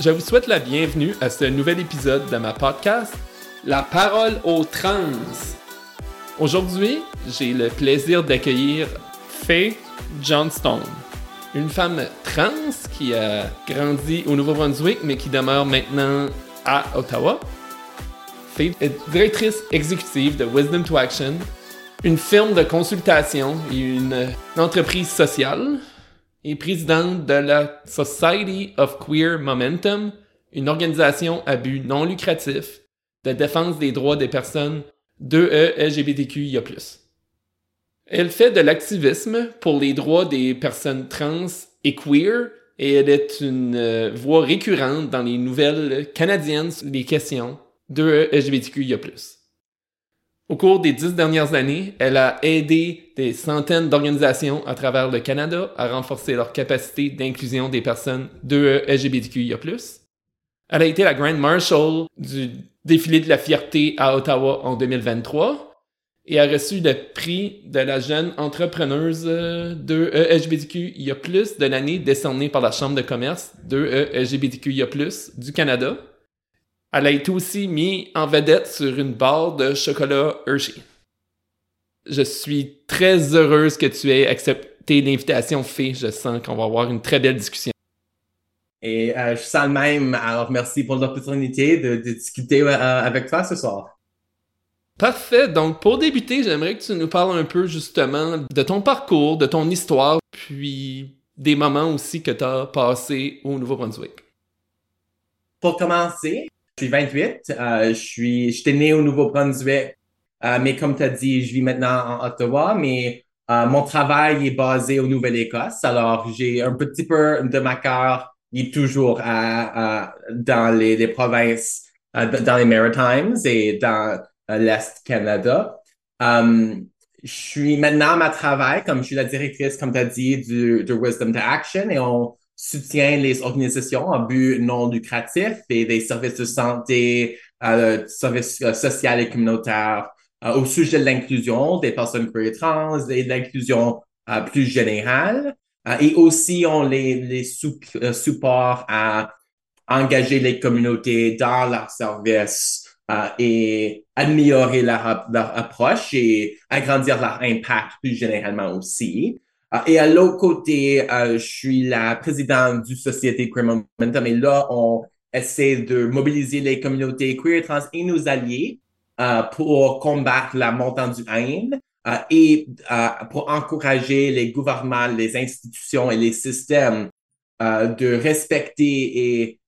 Je vous souhaite la bienvenue à ce nouvel épisode de ma podcast, La parole aux trans. Aujourd'hui, j'ai le plaisir d'accueillir Faye Johnstone, une femme trans qui a grandi au Nouveau-Brunswick mais qui demeure maintenant à Ottawa. Faye est directrice exécutive de Wisdom to Action, une firme de consultation et une entreprise sociale et présidente de la Society of Queer Momentum, une organisation à but non lucratif de défense des droits des personnes de e LGBTQIA+. Elle fait de l'activisme pour les droits des personnes trans et queer et elle est une euh, voix récurrente dans les nouvelles canadiennes sur les questions de e LGBTQIA+. Au cours des dix dernières années, elle a aidé des centaines d'organisations à travers le Canada à renforcer leur capacité d'inclusion des personnes de LGBTQIA+. Elle a été la Grand Marshal du défilé de la fierté à Ottawa en 2023 et a reçu le prix de la jeune entrepreneuse de LGBTQIA+, de l'année décerné par la Chambre de commerce de LGBTQIA+, du Canada. Elle a été aussi mise en vedette sur une barre de chocolat Hershey. Je suis très heureuse que tu aies accepté l'invitation, Fée. Je sens qu'on va avoir une très belle discussion. Et euh, je sens le même. Alors, merci pour l'opportunité de, discuter euh, avec toi ce soir. Parfait. Donc, pour débuter, j'aimerais que tu nous parles un peu justement de ton parcours, de ton histoire, puis des moments aussi que tu as passés au Nouveau-Brunswick. Pour commencer, je suis 28. Euh, je suis, j'étais né au Nouveau-Brunswick, euh, mais comme tu as dit, je vis maintenant en Ottawa, mais euh, mon travail est basé au Nouvelle-Écosse. Alors, j'ai un petit peu de ma cœur, il est toujours à, dans les, provinces, dans les Maritimes et dans l'Est Canada. je suis maintenant à ma travail, comme je suis la directrice, comme tu as dit, du, de Wisdom to Action et on soutient les organisations à but non lucratif et des services de santé, euh, services euh, sociaux et communautaires euh, au sujet de l'inclusion des personnes queer trans et de l'inclusion euh, plus générale. et aussi, on les, les supports à engager les communautés dans leurs services et améliorer leur, leur approche et agrandir leur impact plus généralement aussi. Ah, et à l'autre côté, euh, je suis la présidente du Société Queer Momentum et là, on essaie de mobiliser les communautés queer, trans et nos alliés euh, pour combattre la montée du haine euh, et pour encourager les gouvernements, les institutions et les systèmes de respecter et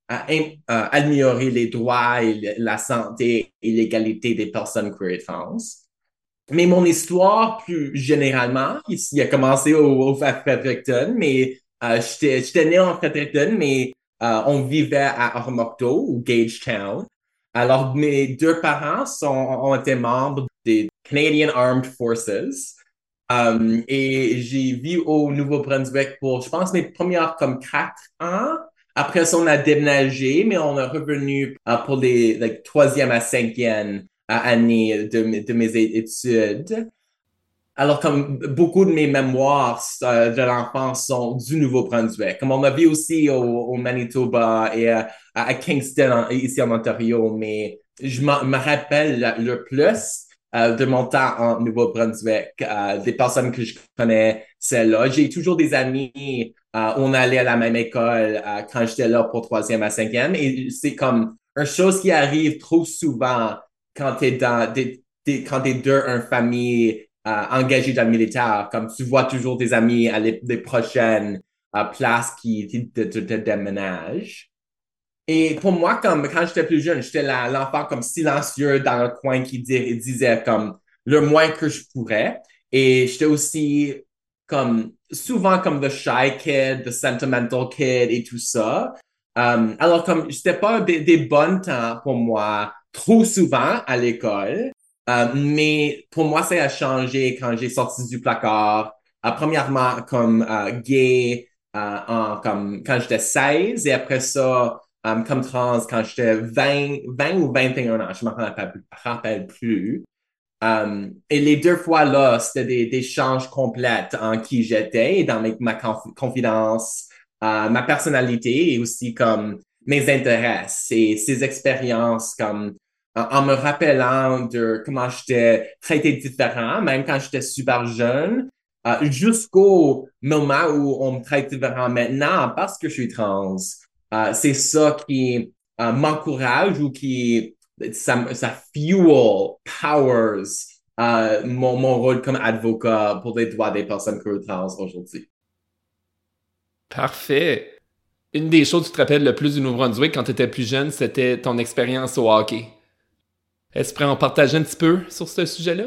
améliorer les droits et la santé et l'égalité des personnes queer et trans. Mais mon histoire, plus généralement, il a commencé au, au Fredericton, mais euh, j'étais né en Fredericton, mais euh, on vivait à Ormocto ou Gagetown. Alors, mes deux parents sont, ont été membres des Canadian Armed Forces. Um, et j'ai vécu au Nouveau-Brunswick pour, je pense, mes premières comme quatre ans. Après ça, on a déménagé, mais on est revenu uh, pour les like, troisième à cinquième année de, de mes études. Alors, comme beaucoup de mes mémoires euh, de l'enfance sont du Nouveau-Brunswick, comme on a vu aussi au, Manitoba et à Kingston, ici en Ontario, mais je me rappelle le plus euh, de mon temps en Nouveau-Brunswick, euh, des personnes que je connais, c'est là. J'ai toujours des amis, on allait à la même école quand j'étais là pour troisième à cinquième, et c'est comme une chose qui arrive trop souvent quand tu es dans des, quand t'es deux une famille euh, engagée dans le militaire, comme tu vois toujours tes amis à les, prochaines euh, places qui te, te, te, déménagent. Et pour moi, comme quand j'étais plus jeune, j'étais l'enfant comme silencieux dans le coin qui disait comme le moins que je pourrais. Et j'étais aussi comme souvent comme the shy kid, the sentimental kid et tout ça. Um, alors comme c'était pas des, des bons temps pour moi trop souvent à l'école. Euh, mais pour moi, ça a changé quand j'ai sorti du placard. Euh, premièrement, comme euh, gay, en, comme quand j'étais 16 et après ça, comme trans quand j'étais 20, 20 ou 21 ans, je me rappelle, rappelle plus. et les deux fois là, c'était des, des changes complètes en qui j'étais dans ma, ma confidence, ma personnalité et aussi comme mes intérêts et ces expériences comme en, me rappelant de comment j'étais traité différent, même quand j'étais super jeune, euh, jusqu'au moment où on me traite différent maintenant parce que je suis trans. Euh, c'est ça qui euh, m'encourage ou qui ça, ça fuel, powers mon, mon rôle comme avocat pour les droits des personnes trans aujourd'hui. Parfait. Une des choses que tu te rappelles le plus du Nouveau-Brunswick quand tu étais plus jeune, c'était ton expérience au hockey. Est-ce que tu en partager un petit peu sur ce sujet-là?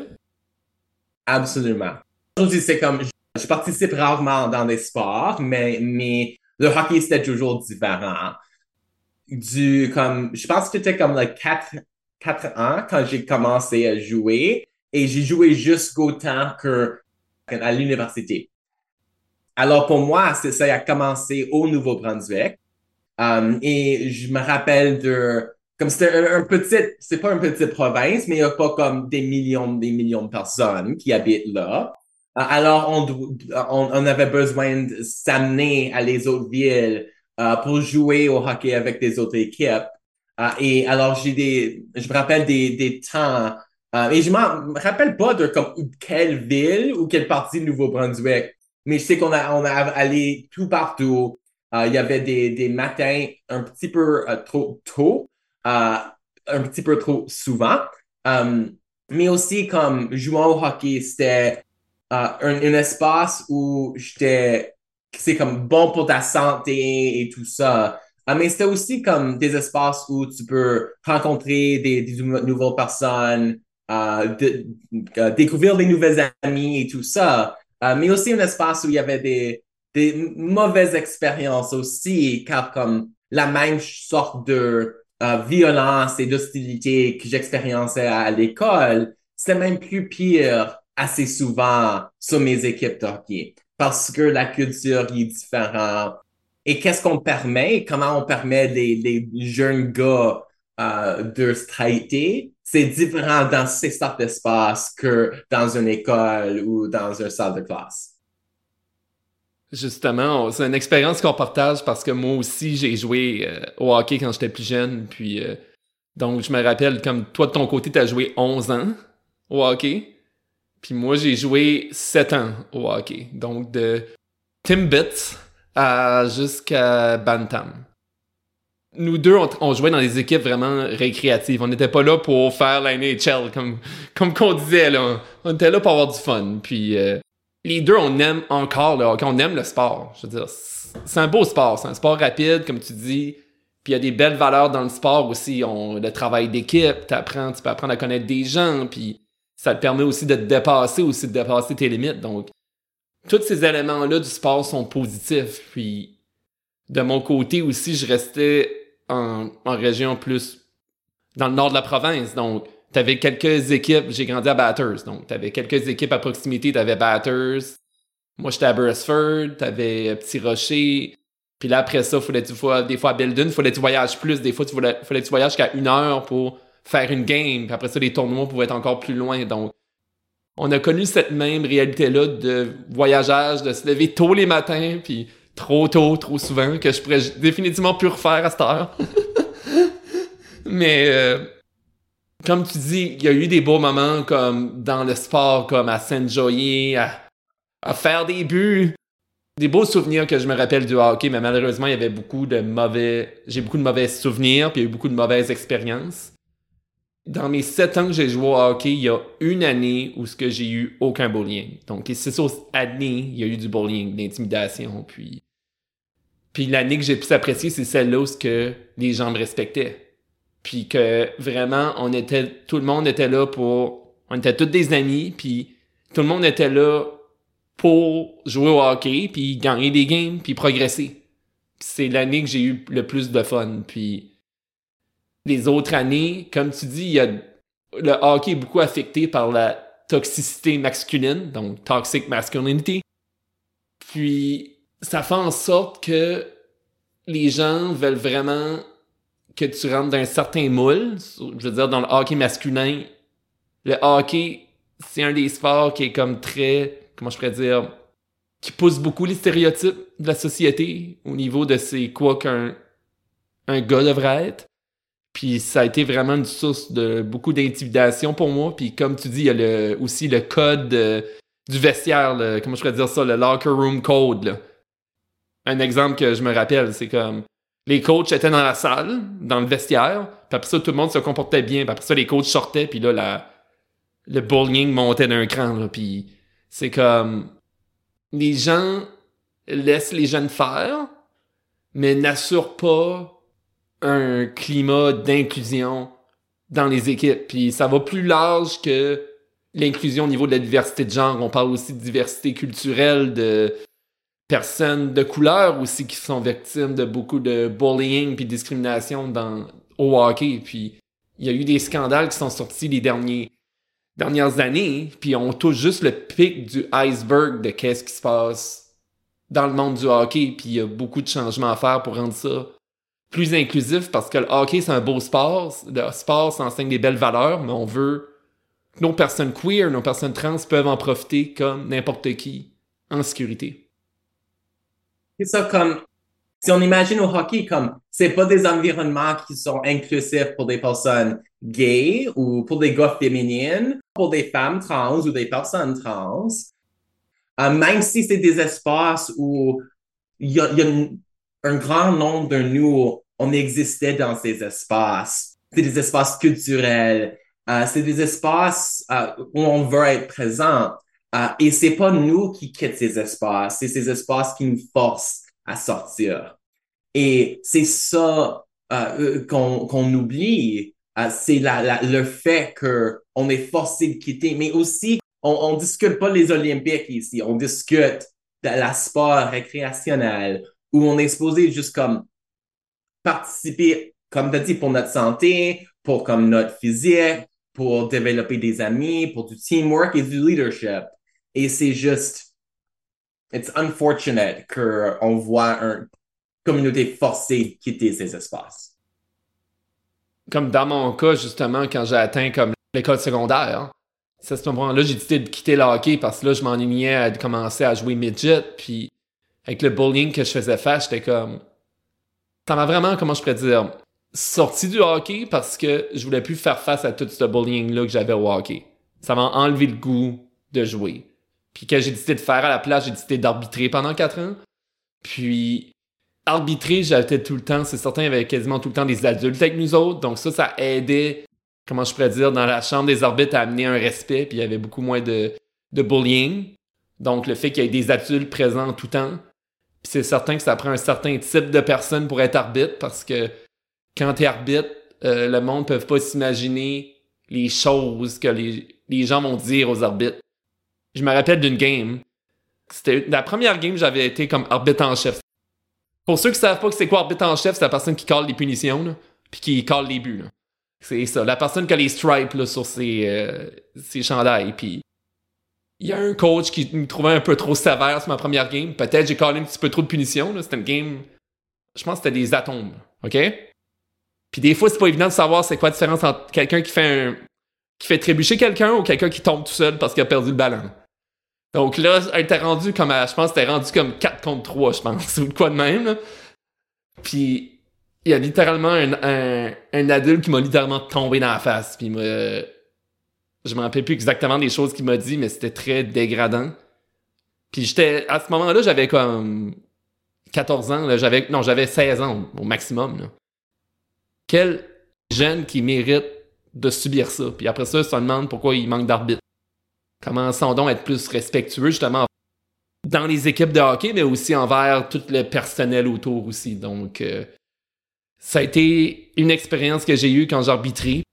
Absolument. Aujourd'hui, c'est comme, je participe rarement dans des sports, mais, le hockey, c'était toujours différent. Du, comme, je pense que c'était comme le 4, 4 ans quand j'ai commencé à jouer et j'ai joué jusqu'au temps que, à l'université. Alors, pour moi, ça a commencé au Nouveau-Brunswick. Um, et je me rappelle de, comme c'était un, petit, c'est pas une petite province, mais il n'y a pas comme des millions, des millions de personnes qui habitent là. Euh, alors, on, on, avait besoin de s'amener à les autres villes uh, pour jouer au hockey avec des autres équipes. Uh, et alors, j'ai des, je me rappelle des, des temps, uh, et je me rappelle pas de comme quelle ville ou quelle partie de Nouveau-Brunswick, mais je sais qu'on a, on a allé tout partout. il y avait des, des matins un petit peu trop tôt euh, un petit peu trop souvent. Euh, mais aussi comme jouant au hockey, c'était euh, un, espace où j'étais, c'est comme bon pour ta santé et tout ça. mais c'était aussi comme des espaces où tu peux rencontrer des, nouvelles personnes, découvrir des nouvelles amis et tout ça. mais aussi un espace où il y avait des mauvaises expériences aussi, car comme la même sorte de euh, violence et d'hostilité que j'expériençais à, l'école, c'était même plus pire assez souvent sur mes équipes de parce que la culture est différente. Et qu'est-ce qu'on permet? Comment on permet les, les jeunes gars euh, de se traiter? C'est différent dans ces sortes d'espaces que dans une école ou dans une salle de classe. Justement, c'est une expérience qu'on partage parce que moi aussi, j'ai joué euh, au hockey quand j'étais plus jeune. Puis, euh, donc, je me rappelle, comme toi de ton côté, tu as joué 11 ans au hockey. Puis moi, j'ai joué 7 ans au hockey. Donc, de Timbits à jusqu'à Bantam. Nous deux, on, jouait dans des équipes vraiment récréatives. On n'était pas là pour faire la NHL, comme, comme qu'on disait, là. On était là pour avoir du fun. Puis, euh, les deux, on aime encore le on aime le sport. Je veux dire, c'est un beau sport, c'est un sport rapide, comme tu dis. Puis il y a des belles valeurs dans le sport aussi. On, le travail d'équipe, apprends, tu peux apprendre à connaître des gens, puis ça te permet aussi de te dépasser, aussi de dépasser tes limites. Donc, tous ces éléments-là du sport sont positifs. Puis, de mon côté aussi, je restais en, en région plus dans le nord de la province. Donc, tu avais quelques équipes, j'ai grandi à Batters, donc tu avais quelques équipes à proximité, tu avais Batters, moi j'étais à Beresford, tu avais Petit Rocher, puis là après ça, fallait tu des fois à Belden, fallait que tu voyages plus, des fois tu fallait, fallait que tu voyages jusqu'à une heure pour faire une game, puis après ça les tournois pouvaient être encore plus loin, donc on a connu cette même réalité-là de voyageage, de se lever tôt les matins, puis trop tôt, trop souvent, que je pourrais définitivement plus refaire à cette heure. Mais euh, comme tu dis, il y a eu des beaux moments comme dans le sport, comme à s'enjoyer, à, à faire des buts. Des beaux souvenirs que je me rappelle du hockey, mais malheureusement, il y avait beaucoup de mauvais. J'ai beaucoup de mauvais souvenirs, puis il y a eu beaucoup de mauvaises expériences. Dans mes sept ans que j'ai joué au hockey, il y a une année où ce que j'ai eu aucun bullying. Donc, c'est ça, année, il y a eu du bullying, de l'intimidation, puis. Puis l'année que j'ai pu apprécier, c'est celle-là où que les gens me respectaient puis que vraiment on était tout le monde était là pour on était tous des amis puis tout le monde était là pour jouer au hockey puis gagner des games puis progresser. C'est l'année que j'ai eu le plus de fun puis les autres années comme tu dis il y a le hockey est beaucoup affecté par la toxicité masculine donc toxic masculinity puis ça fait en sorte que les gens veulent vraiment que tu rentres dans un certain moule, je veux dire, dans le hockey masculin, le hockey, c'est un des sports qui est comme très, comment je pourrais dire, qui pousse beaucoup les stéréotypes de la société au niveau de c'est quoi qu'un un gars devrait être. Puis ça a été vraiment une source de beaucoup d'intimidation pour moi. Puis comme tu dis, il y a le, aussi le code du vestiaire, comment je pourrais dire ça, le locker room code. Un exemple que je me rappelle, c'est comme les coachs étaient dans la salle, dans le vestiaire, puis après ça, tout le monde se comportait bien, puis après ça, les coachs sortaient, puis là, la, le bullying montait d'un cran, puis c'est comme les gens laissent les jeunes faire, mais n'assurent pas un climat d'inclusion dans les équipes. Puis ça va plus large que l'inclusion au niveau de la diversité de genre. On parle aussi de diversité culturelle, de personnes de couleur aussi qui sont victimes de beaucoup de bullying puis discrimination dans, au hockey. Puis il y a eu des scandales qui sont sortis les derniers, dernières années, puis on touche juste le pic du iceberg de qu'est-ce qui se passe dans le monde du hockey, puis il y a beaucoup de changements à faire pour rendre ça plus inclusif parce que le hockey, c'est un beau sport. Le sport, ça enseigne des belles valeurs, mais on veut que nos personnes queer, nos personnes trans peuvent en profiter comme n'importe qui en sécurité. C'est ça comme si on imagine au hockey comme c'est pas des environnements qui sont inclusifs pour des personnes gays ou pour des gars féminines, pour des femmes trans ou des personnes trans. Euh, même si c'est des espaces où il y a, un grand nombre de nous, on existait dans ces espaces. C'est des espaces culturels, euh, c'est des espaces euh, où on veut être présent. Euh, et c'est pas nous qui quittons ces espaces, c'est ces espaces qui nous forcent à sortir. Et c'est ça qu'on oublie, c'est la, le fait qu'on est forcé de quitter, mais aussi on, on discute pas les Olympiques ici, on discute de la sport récréationnel, où on est supposé juste comme participer, comme tu dit, pour notre santé, pour comme notre physique, pour développer des amis, pour du teamwork et du leadership. Et c'est juste, it's unfortunate qu'on voit une communauté forcée quitter ces espaces. Comme dans mon cas, justement, quand j'ai atteint comme l'école secondaire, c'est à ce moment-là j'ai décidé de quitter le hockey parce que là, je m'ennuyais à commencer à jouer midget, puis avec le bullying que je faisais faire, j'étais comme. Ça m'a vraiment, comment je pourrais dire, sorti du hockey parce que je voulais plus faire face à tout ce bullying-là que j'avais au hockey. Ça m'a enlevé le goût de jouer. Puis quand j'ai décidé de faire à la place, j'ai décidé d'arbitrer pendant quatre ans. Puis arbitrer, j'avais tout le temps, c'est certain, il y avait quasiment tout le temps des adultes avec nous autres. Donc ça, ça aidait, comment je pourrais dire, dans la chambre des arbitres à amener un respect. Puis il y avait beaucoup moins de, de bullying. Donc le fait qu'il y ait des adultes présents tout le temps, c'est certain que ça prend un certain type de personne pour être arbitre parce que quand tu es arbitre, euh, le monde ne peut pas s'imaginer les choses que les, gens vont dire aux arbitres. Je me rappelle d'une game. C'était la première game, j'avais été comme arbitre en chef. Pour ceux qui savent pas que c'est quoi arbitre en chef, c'est la personne qui colle les punitions, puis qui colle les buts. C'est ça, la personne qui a les stripes sur ses, euh, ses chandails. Puis il y a un coach qui me trouvait un peu trop sévère sur ma première game. Peut-être j'ai collé un petit peu trop de punitions. C'était une game. Je pense que c'était des atomes. OK? Puis des fois, c'est pas évident de savoir c'est quoi la différence entre quelqu'un qui fait un. qui fait trébucher quelqu'un ou quelqu'un qui tombe tout seul parce qu'il a perdu le ballon. Donc là, elle était rendu comme je pense c'était rendu comme 4 contre 3, je pense, ou quoi de même. Puis il y a littéralement un, un, un adulte qui m'a littéralement tombé dans la face. Puis m'a je me rappelle plus exactement des choses qu'il m'a dit, mais c'était très dégradant. Puis j'étais, à ce moment-là, j'avais comme 14 ans, j'avais, non, j'avais 16 ans au maximum, Quel jeune qui mérite de subir ça? Puis après ça, ça demande pourquoi il manque d'arbitre. Commençons donc à être plus respectueux, justement, dans les équipes de hockey, mais aussi envers tout le personnel autour aussi. Donc, euh, ça a été une expérience que j'ai eue quand j'arbitrais.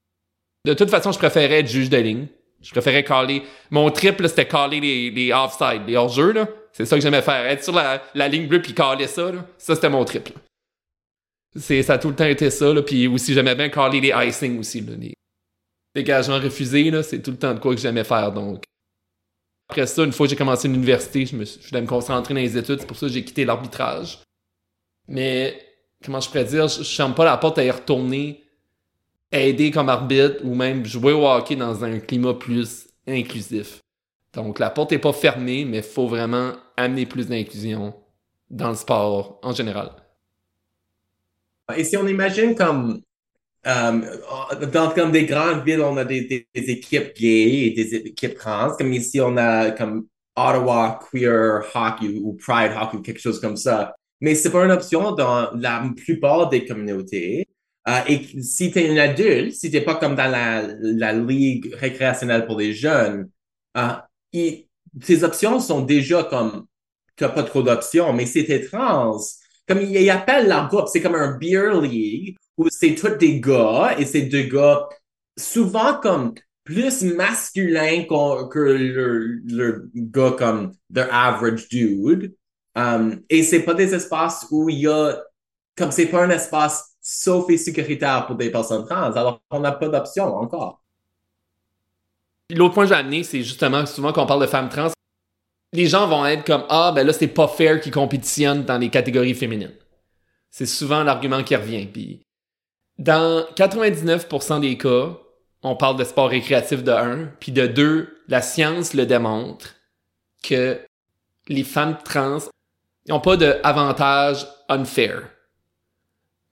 De toute façon, je préférais être juge de ligne. Je préférais caler. Mon triple, c'était caler les, les offside, les hors-jeux, là. C'est ça que j'aimais faire. Être sur la, ligne bleue puis caler ça, là. Ça, c'était mon triple. C'est, ça a tout le temps été ça, là. Puis aussi, j'aimais bien caler les icing aussi, là. Les dégagements refusés, là. C'est tout le temps de quoi que j'aimais faire, donc. Après ça, une fois que j'ai commencé l'université, je, me, je voulais me concentrer dans les études. C'est pour ça que j'ai quitté l'arbitrage. Mais, comment je pourrais dire, je, je ferme pas la porte à y retourner aider comme arbitre ou même jouer au hockey dans un climat plus inclusif. Donc la porte n'est pas fermée, mais faut vraiment amener plus d'inclusion dans le sport en général. Et si on imagine comme euh, dans comme des grandes villes, on a des, des, équipes gays et des équipes trans. Comme ici, on a comme Ottawa Queer Hockey ou Pride Hockey ou quelque chose comme ça. Mais c'est pas une option dans la plupart des communautés. Euh, et si tu es un adulte, si tu pas comme dans la, la ligue récréationnelle pour les jeunes, euh, tes options sont déjà comme, tu pas trop d'options, mais si tu trans, comme ils appellent leur groupe, c'est comme un beer league où c'est tous des gars et c'est deux gars souvent comme plus masculins que le, gars comme the average dude. Um, et c'est pas des espaces où il y a, comme c'est pas un espace sauf et sécuritaire pour des personnes trans, alors on n'a pas d'option encore. L'autre point que j'ai amené, c'est justement souvent qu'on parle de femmes trans, les gens vont être comme Ah, ben là, c'est pas fair qu'ils compétitionnent dans les catégories féminines. C'est souvent l'argument qui revient. Puis dans 99% des cas, on parle de sport récréatif de 1, puis de 2, la science le démontre que les femmes trans n'ont pas d'avantage unfair.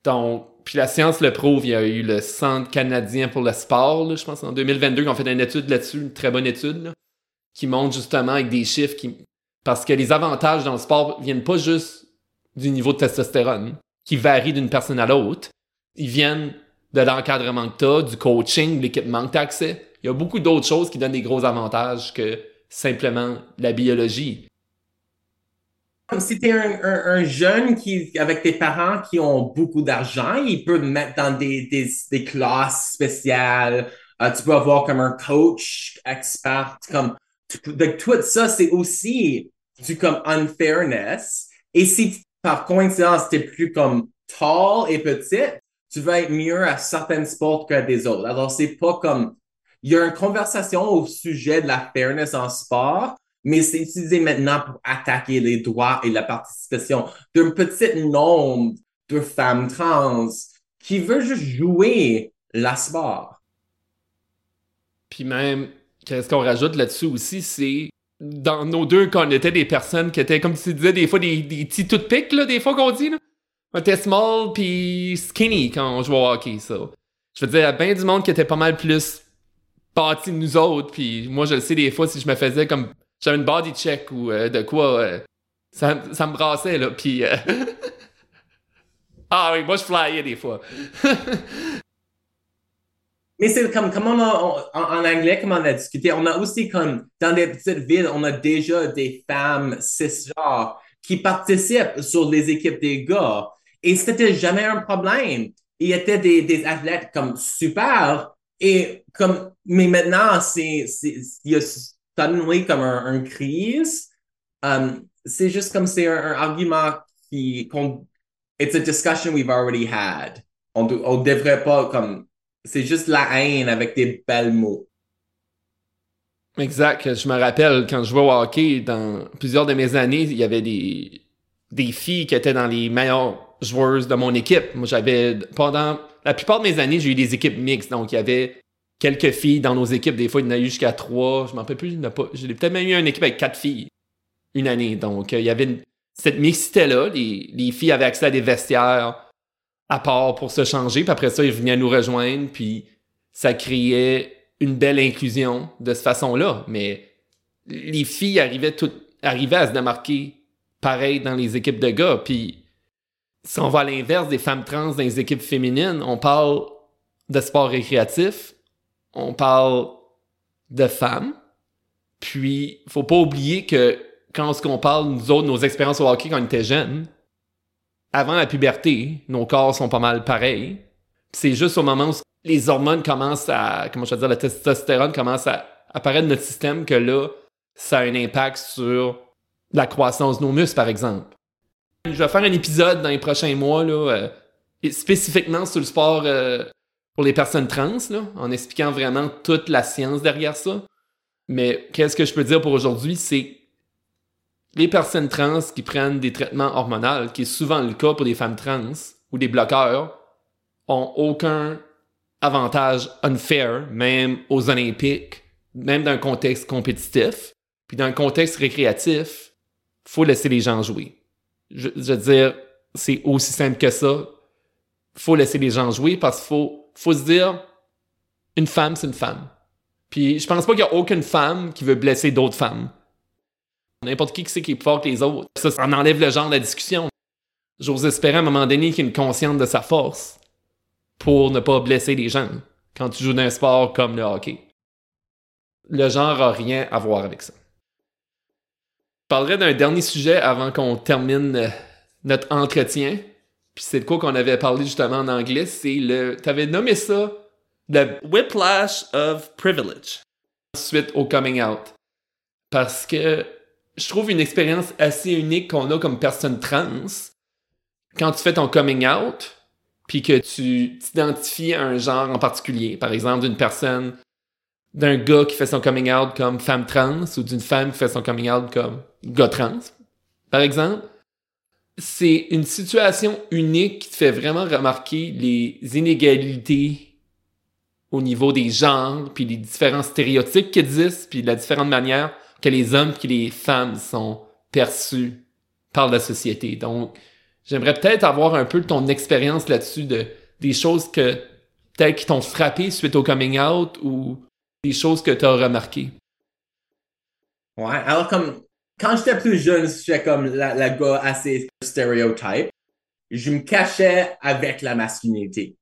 Donc, puis la science le prouve. Il y a eu le Centre canadien pour le sport, je pense, en 2022, qui ont fait une étude là-dessus, une très bonne étude, qui montre justement avec des chiffres qui. Parce que les avantages dans le sport viennent pas juste du niveau de testostérone, qui varie d'une personne à l'autre. Ils viennent de l'encadrement que tu as, du coaching, de l'équipement que tu as accès. Il y a beaucoup d'autres choses qui donnent des gros avantages que simplement la biologie si tu es un, jeune qui, avec des parents qui ont beaucoup d'argent, ils peuvent mettre dans des, des, classes spéciales. Euh, tu peux avoir comme un coach expert. Comme, donc, tout ça, c'est aussi du comme unfairness. Et si par coïncidence, tu es plus comme tall et petite, tu vas être mieux à certains sports que des autres. Alors, c'est pas comme, il y a une conversation au sujet de la fairness en sport, mais c'est utilisé maintenant pour attaquer les droits et la participation d'un petit nombre de femmes trans qui veulent juste jouer la sport. Puis même, qu'est-ce qu'on rajoute là-dessus aussi, c'est dans nos deux quand on était des personnes qui étaient, comme tu disais, des fois des, des petits tout pics, là, des fois qu'on dit, là. On était small puis skinny quand on jouait au hockey, ça. Je veux dire, il y a bien du monde qui était pas mal plus parti de nous autres, puis moi, je le sais des fois, si je me faisais comme j'avais une body check ou euh, de quoi. Euh, ça, ça, me brassait, là. Puis. Euh, ah oui, moi, je flyais des fois. Mais c'est comme, comme en, anglais, comme on a discuté, on a aussi comme, dans des petites villes, on a déjà des femmes cisgenres qui participent sur les équipes des gars. Et c'était jamais un problème. Il y était des, des athlètes comme super. Et comme, mais maintenant, c'est, il y a suddenly comme un, crise. Um, c'est juste comme c'est un, argument qui, it's a discussion we've already had. On, on devrait pas comme, c'est juste la haine avec des belles mots. Exact. Je me rappelle quand je jouais au hockey, dans plusieurs de mes années, il y avait des, des filles qui étaient dans les meilleures joueuses de mon équipe. Moi, j'avais, pendant la plupart de mes années, j'ai eu des équipes mixtes. Donc, il y avait quelques filles dans nos équipes. Des fois, il y en a eu jusqu'à trois. Je m'en rappelle plus. J'ai peut-être même eu une équipe avec quatre filles une année. Donc, euh, il y avait cette mixité-là. Les, filles avaient accès à des vestiaires à part pour se changer. Puis après ça, ils venaient nous rejoindre. Puis ça créait une belle inclusion de cette façon-là. Mais les filles arrivaient, toutes, arrivaient à se démarquer pareil dans les équipes de gars. Puis si on va à l'inverse des femmes trans dans les équipes féminines, on parle de sport récréatif, on parle de femmes. Puis, faut pas oublier que quand on parle, nous autres, nos expériences au hockey quand on était jeunes, avant la puberté, nos corps sont pas mal pareils. C'est juste au moment où les hormones commencent à, comment je veux dire, la testostérone commence à apparaître dans notre système que là, ça a un impact sur la croissance de nos muscles, par exemple. Je vais faire un épisode dans les prochains mois, là, euh, spécifiquement sur le sport euh, pour les personnes trans, là, en expliquant vraiment toute la science derrière ça. Mais qu'est-ce que je peux dire pour aujourd'hui, c'est les personnes trans qui prennent des traitements hormonaux, qui est souvent le cas pour des femmes trans ou des bloqueurs, ont aucun avantage unfair, même aux Olympiques, même dans un contexte compétitif. Puis dans un contexte récréatif, faut laisser les gens jouer. Je, veux dire, c'est aussi simple que ça faut laisser les gens jouer parce qu'il faut, faut se dire, une femme, c'est une femme. Puis je pense pas qu'il y a aucune femme qui veut blesser d'autres femmes. N'importe qui qui sait qui est plus fort que les autres. Ça, ça en enlève le genre de la discussion. J'ose espérer à un moment donné qu'il une conscience de sa force pour ne pas blesser les gens quand tu joues d'un sport comme le hockey. Le genre a rien à voir avec ça. Je parlerai d'un dernier sujet avant qu'on termine euh, notre entretien. Puis c'est de quoi qu'on avait parlé justement en anglais. C'est le. T'avais nommé ça le whiplash of privilege. Suite au coming out. Parce que je trouve une expérience assez unique qu'on a comme personne trans. Quand tu fais ton coming out, puis que tu t'identifies à un genre en particulier, par exemple d'une personne, d'un gars qui fait son coming out comme femme trans ou d'une femme qui fait son coming out comme gars trans, par exemple, c'est une situation unique qui te fait vraiment remarquer les inégalités au niveau des genres, puis les différents stéréotypes qui existent, puis la différente manière que les hommes et les femmes sont perçus par la société. Donc, j'aimerais peut-être avoir un peu ton expérience là-dessus de des choses que peut-être qui t'ont frappé suite au coming out ou des choses que tu as remarquées. Ouais, alors comme quand j'étais plus jeune, j'étais comme la, la gars assez stéréotype. Je me cachais avec la masculinité.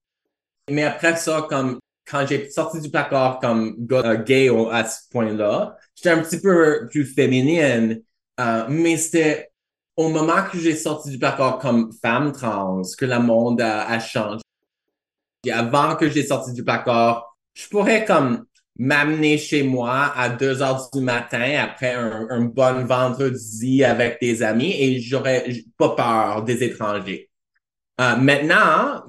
Mais après ça, comme quand j'ai sorti du placard comme gars euh, gay à ce point-là, j'étais un petit peu plus féminine. Euh, mais c'était au moment que j'ai sorti du placard comme femme trans que le monde a, changé. Et avant que j'ai sorti du placard, je pourrais comme m'amener chez moi à 2 heures du matin après un, un bon vendredi avec des amis et j'aurais pas peur des étrangers. Euh, maintenant,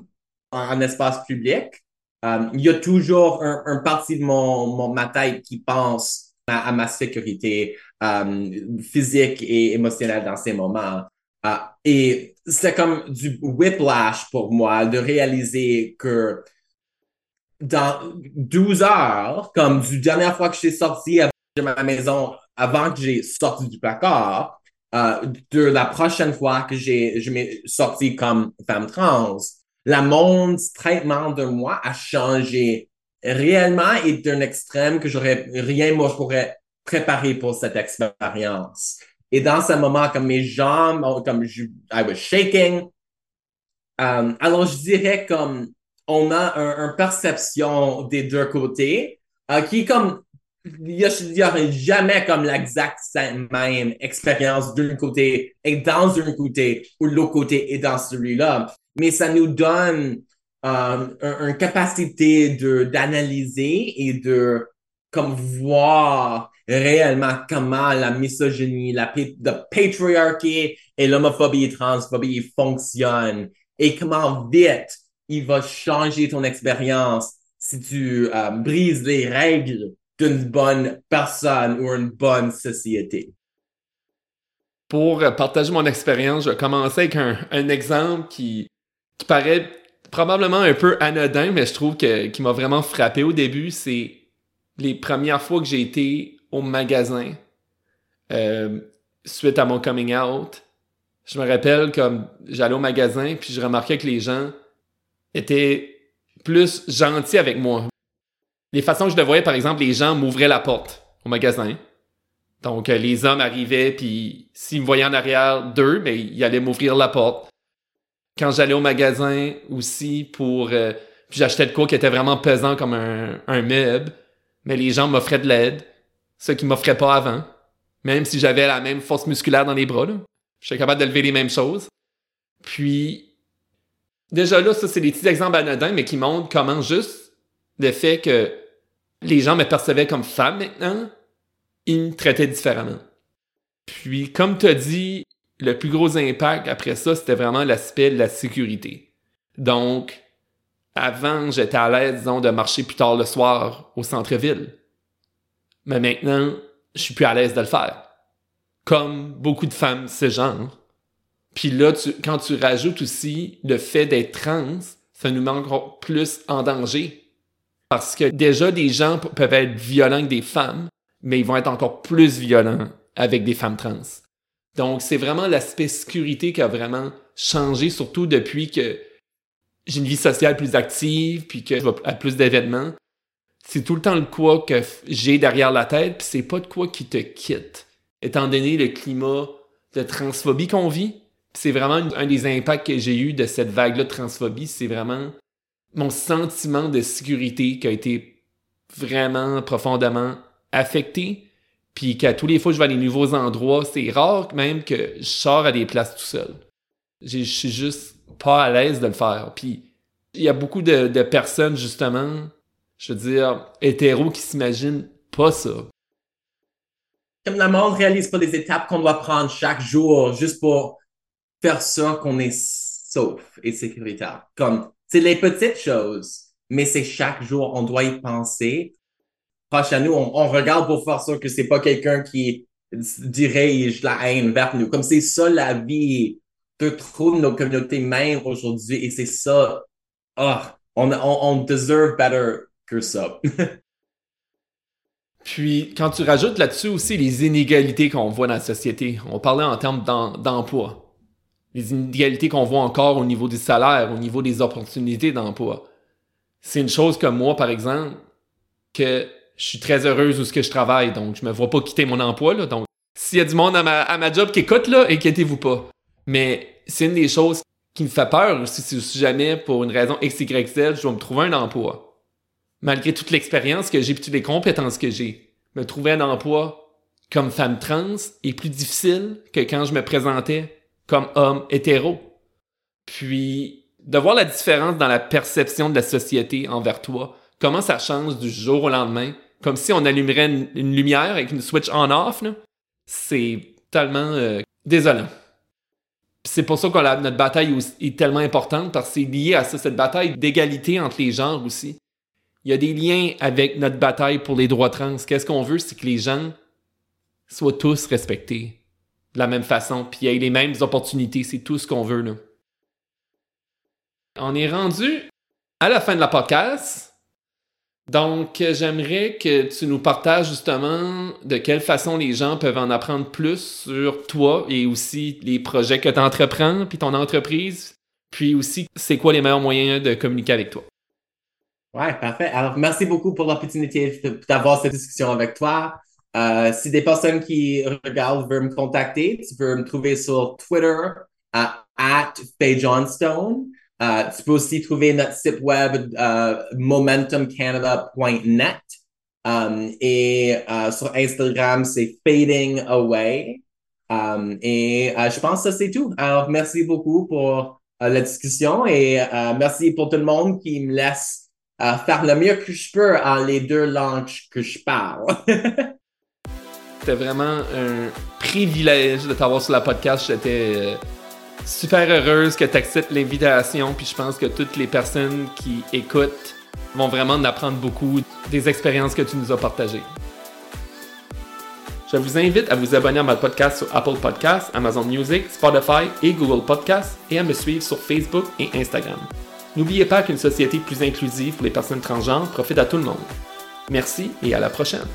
en, espace public, euh, il y a toujours un, un partie de mon, mon, ma tête qui pense à, ma sécurité euh, physique et émotionnelle dans ces moments. Euh, et c'est comme du whiplash pour moi de réaliser que dans 12 heures, comme du dernière fois que j'ai sorti de ma maison avant que j'ai sorti du placard, de la prochaine fois que j'ai je m'ai sorti comme femme trans, la monde traitement de moi a changé réellement et d'un extrême que j'aurais rien moi je pourrais préparer pour cette expérience. Et dans ce moment, comme mes jambes, comme je, I was shaking. Um, alors je dirais comme on a une un perception des deux côtés euh, qui comme il n'y aurait jamais comme l'exact même expérience d'un côté et dans un côté ou l'autre côté et dans celui-là. Mais ça nous donne euh, une capacité de d'analyser et de comme voir réellement comment la misogynie, la le patriarchy et l'homophobie et transphobie fonctionnent et comment vite il va changer ton expérience si tu euh, brises les règles d'une bonne personne ou une bonne société. Pour partager mon expérience, je commencer avec un, un exemple qui, qui, paraît probablement un peu anodin, mais je trouve que qui m'a vraiment frappé au début. C'est les premières fois que j'ai été au magasin euh, suite à mon coming out. Je me rappelle comme j'allais au magasin puis je remarquais que les gens était plus gentil avec moi. Les façons que je le voyais, par exemple, les gens m'ouvraient la porte au magasin. Donc, euh, les hommes arrivaient, puis s'ils me voyaient en arrière d'eux, mais ils allaient m'ouvrir la porte. Quand j'allais au magasin aussi pour... Euh, puis j'achetais de quoi qui était vraiment pesant comme un, un meuble, mais les gens m'offraient de l'aide, ce qu'ils m'offraient pas avant. Même si j'avais la même force musculaire dans les bras, là. J'étais capable de lever les mêmes choses. Puis, Déjà là, ça, c'est des petits exemples anodins, mais qui montrent comment juste le fait que les gens me percevaient comme femme maintenant, ils me traitaient différemment. Puis, comme tu as dit, le plus gros impact après ça, c'était vraiment l'aspect de la sécurité. Donc, avant, j'étais à l'aise, disons, de marcher plus tard le soir au centre-ville. Mais maintenant, je suis plus à l'aise de le faire. Comme beaucoup de femmes genre. Puis là, quand tu rajoutes aussi le fait d'être trans, ça nous met encore plus en danger. Parce que déjà, des gens peuvent être violents avec des femmes, mais ils vont être encore plus violents avec des femmes trans. Donc, c'est vraiment l'aspect sécurité qui a vraiment changé, surtout depuis que j'ai une vie sociale plus active, puis que je vais à plus d'événements, c'est tout le temps le quoi que j'ai derrière la tête, puis c'est pas de quoi qui te quitte. Étant donné le climat de transphobie qu'on vit, c'est vraiment un des impacts que j'ai eu de cette vague-là de transphobie, c'est vraiment mon sentiment de sécurité qui a été vraiment profondément affecté, puis qu'à tous les fois que je vais à des nouveaux endroits, c'est rare même que je sors à des places tout seul. Je suis juste pas à l'aise de le faire. Puis il y a beaucoup de, personnes, justement, je veux dire, hétéros qui s'imaginent pas ça. Comme le monde réalise pas les étapes qu'on doit prendre chaque jour juste pour faire ça qu'on est sauf et sécuritaire. Comme, c'est les petites choses, mais c'est chaque jour, on doit y penser. Proche à nous, on, regarde pour faire ça que c'est pas quelqu'un qui dirige la haine vers nous. Comme c'est ça la vie de trop nos communautés même aujourd'hui et c'est ça. Ah, on, on, on deserve better que ça. Puis, quand tu rajoutes là-dessus aussi les inégalités qu'on voit dans la société, on parlait en termes d'emploi les inégalités qu'on voit encore au niveau du salaire, au niveau des opportunités d'emploi. C'est une chose comme moi, par exemple, que je suis très heureuse où ce que je travaille, donc je me vois pas quitter mon emploi, là, donc s'il y a du monde à ma, à ma job qui écoute, là, inquiétez-vous pas. Mais c'est une des choses qui me fait peur aussi, si jamais, pour une raison X, je dois me trouver un emploi. Malgré toute l'expérience que j'ai et toutes les compétences que j'ai, me trouver un emploi comme femme trans est plus difficile que quand je me présentais comme homme hétéro. Puis, de voir la différence dans la perception de la société envers toi, comment ça change du jour au lendemain, comme si on allumerait une, lumière avec une switch on-off, c'est tellement euh, désolant. C'est pour ça que notre bataille est tellement importante, parce que c'est lié à ça, cette bataille d'égalité entre les genres aussi. Il y a des liens avec notre bataille pour les droits trans. Qu'est-ce qu'on veut, c'est que les gens soient tous respectés de la même façon, puis ait les mêmes opportunités. C'est tout ce qu'on veut, là. On est rendu à la fin de la podcast. Donc, j'aimerais que tu nous partages justement de quelle façon les gens peuvent en apprendre plus sur toi et aussi les projets que tu entreprends, puis ton entreprise, puis aussi c'est quoi les meilleurs moyens de communiquer avec toi. Ouais, parfait. Alors, merci beaucoup pour l'opportunité d'avoir cette discussion avec toi. Euh, si des personnes qui regardent veulent me contacter, tu peux me trouver sur Twitter à at Johnstone. Euh, tu peux aussi trouver notre site web euh, momentumcanada.net um, et sur Instagram c'est Fading Away. Um, et je pense que c'est tout. Alors merci beaucoup pour la discussion et merci pour tout le monde qui me laisse faire le mieux que je peux en les deux langues que je parle. C'était vraiment un privilège de t'avoir sur la podcast. J'étais euh, super heureuse que tu acceptes l'invitation. Puis je pense que toutes les personnes qui écoutent vont vraiment en apprendre beaucoup des expériences que tu nous as partagées. Je vous invite à vous abonner à mon podcast sur Apple Podcasts, Amazon Music, Spotify et Google Podcasts et à me suivre sur Facebook et Instagram. N'oubliez pas qu'une société plus inclusive pour les personnes transgenres profite à tout le monde. Merci et à la prochaine.